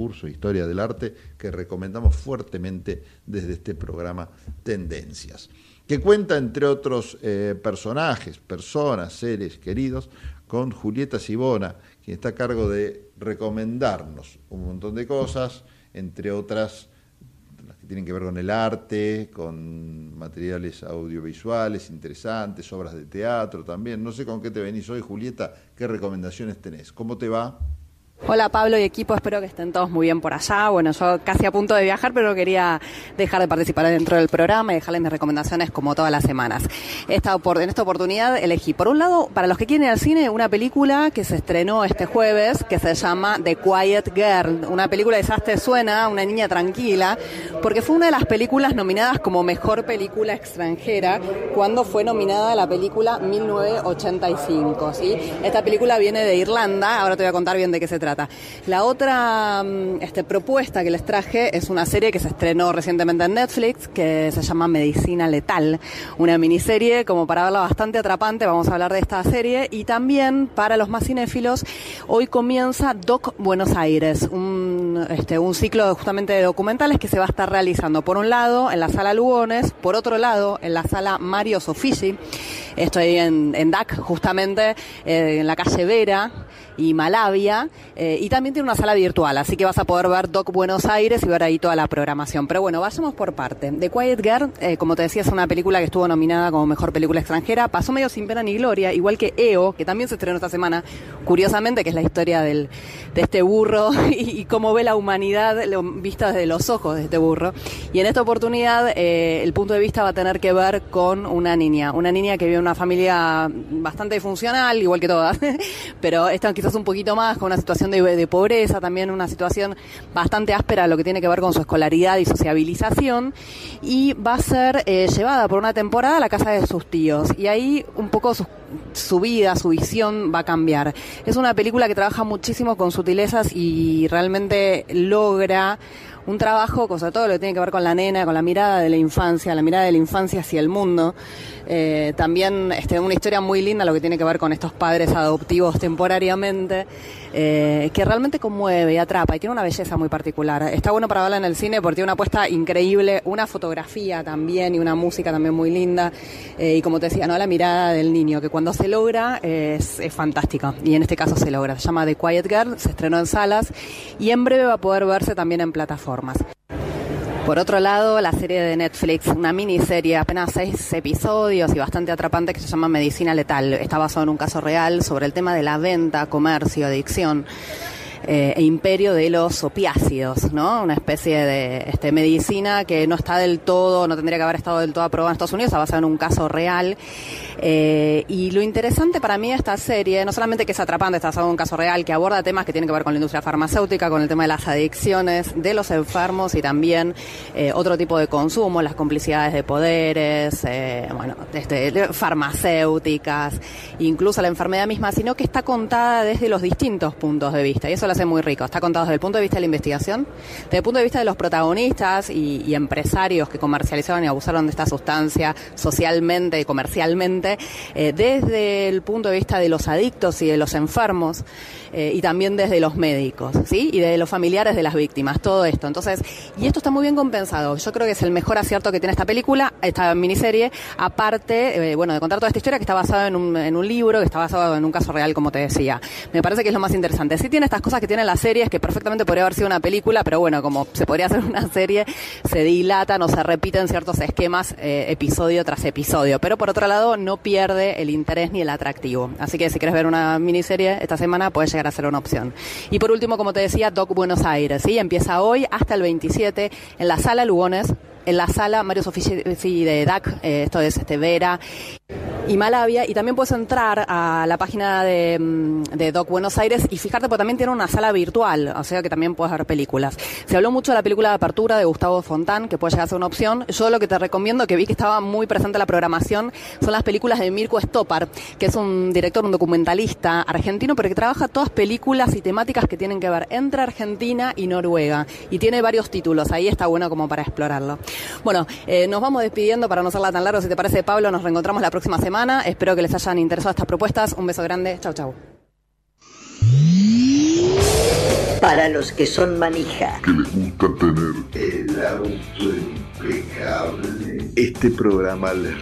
curso de Historia del Arte que recomendamos fuertemente desde este programa Tendencias, que cuenta entre otros eh, personajes, personas, seres queridos, con Julieta Sibona, quien está a cargo de recomendarnos un montón de cosas, entre otras las que tienen que ver con el arte, con materiales audiovisuales interesantes, obras de teatro también. No sé con qué te venís hoy, Julieta, qué recomendaciones tenés. ¿Cómo te va? Hola Pablo y equipo, espero que estén todos muy bien por allá. Bueno, yo casi a punto de viajar, pero quería dejar de participar dentro del programa y dejarles mis recomendaciones como todas las semanas. Esta, en esta oportunidad elegí, por un lado, para los que quieren ir al cine, una película que se estrenó este jueves, que se llama The Quiet Girl, una película de te suena, una niña tranquila, porque fue una de las películas nominadas como mejor película extranjera cuando fue nominada la película 1985. ¿sí? Esta película viene de Irlanda, ahora te voy a contar bien de qué se trata. La otra mm, este, propuesta que les traje es una serie que se estrenó recientemente en Netflix, que se llama Medicina Letal, una miniserie como para verla bastante atrapante, vamos a hablar de esta serie, y también para los más cinéfilos, hoy comienza Doc Buenos Aires, un, este, ciclo justamente de documentales que se va a estar realizando, por un lado, en la sala Lugones, por otro lado, en la sala Mario Sofici, estoy en, en DAC, justamente, eh, en la calle Vera, y Malavia, eh, y también tiene una sala virtual, así que vas a poder ver Doc Buenos Aires y ver ahí toda la programación. Pero bueno, vayamos por parte. The Quiet Girl, eh, como te decía, es una película que estuvo nominada como mejor película extranjera, pasó medio sin pena ni gloria, igual que EO, que también se estrenó esta semana, curiosamente, que es la historia del, de este burro y, cómo ve la humanidad vista desde los ojos de este burro. Y en esta oportunidad, eh, el punto de vista va a tener que ver con una niña, una niña que vive en una familia bastante funcional, igual que todas, pero esta quizás un poquito más, con una situación de, pobreza, también una situación bastante áspera lo que tiene que ver con su escolaridad y sociabilización, y va a ser eh, llevada por una temporada a la casa de sus tíos, y ahí un poco su vida, su visión va a cambiar. Es una película que trabaja muchísimo con sutilezas y realmente logra un trabajo, cosa todo lo que tiene que ver con la nena, con la mirada de la infancia, la mirada de la infancia hacia el mundo. Eh, también este, una historia muy linda lo que tiene que ver con estos padres adoptivos temporariamente, eh, que realmente conmueve y atrapa y tiene una belleza muy particular. Está bueno para verla en el cine porque tiene una apuesta increíble, una fotografía también y una música también muy linda. Eh, y como te decía, ¿no? la mirada del niño, que cuando se logra es, fantástica. Y en este caso se logra. Se llama The Quiet Girl, se estrenó en salas y en breve va a poder verse también en Por otro lado, la serie de Netflix, una miniserie, apenas seis episodios y bastante atrapante que se llama Medicina Letal. Está basado en un caso real sobre el tema de la venta, comercio, adicción eh, e imperio de los opiácidos, ¿no? Una especie de este, medicina que no está del todo, no tendría que haber estado del todo aprobada en Estados Unidos, basada en un caso real. Eh, y lo interesante para mí de esta serie, no solamente que es atrapante, está basado en un caso real, que aborda temas que tienen que ver con la industria farmacéutica, con el tema de las adicciones de los enfermos y también eh, otro tipo de consumo, las complicidades de poderes, bueno, este, farmacéuticas, incluso la enfermedad misma, sino que está contada desde los distintos puntos de vista. Y eso hace muy rico. Está contado desde el punto de vista de la investigación, desde el punto de vista de los protagonistas y, empresarios que comercializaron y abusaron de esta sustancia socialmente y comercialmente, eh, desde el punto de vista de los adictos y de los enfermos. Eh, y también desde los médicos, ¿sí? Y de los familiares de las víctimas, todo esto. Entonces, y esto está muy bien compensado. Yo creo que es el mejor acierto que tiene esta película, esta miniserie, aparte, eh, bueno, de contar toda esta historia que está basada en un, en un libro, que está basado en un caso real, como te decía. Me parece que es lo más interesante. Sí tiene estas cosas que tiene la serie, es que perfectamente podría haber sido una película, pero bueno, como se podría hacer una serie, se dilatan o se repiten ciertos esquemas eh, episodio tras episodio. Pero por otro lado, no pierde el interés ni el atractivo. Así que si quieres ver una miniserie esta semana, puedes llegar a ser una opción. Y por último, como te decía, Doc Buenos Aires, ¿sí? Empieza hoy hasta el 27 en la Sala Lugones, en la sala Mario Sofía de DAC, eh, esto es este, Vera y Malavia, y también puedes entrar a la página de, mm, de, Doc Buenos Aires y fijarte, porque también tiene una sala virtual, o sea que también puedes ver películas. Se habló mucho de la película de apertura de Gustavo Fontán, que puede llegar a ser una opción. Yo lo que te recomiendo, que vi que estaba muy presente en la programación, son las películas de Mirko Stoppar, que es un director, un documentalista argentino, pero que trabaja todas películas y temáticas que tienen que ver entre Argentina y Noruega. Y tiene varios títulos, ahí está bueno como para explorarlo. Bueno, eh, nos vamos despidiendo para no hacerla tan largo, si te parece, Pablo, nos reencontramos la próxima semana. Espero que les hayan interesado estas propuestas. Un beso grande. Chau, chau. Para los que son manija. Que les gusta tener el auto impecable. Este programa les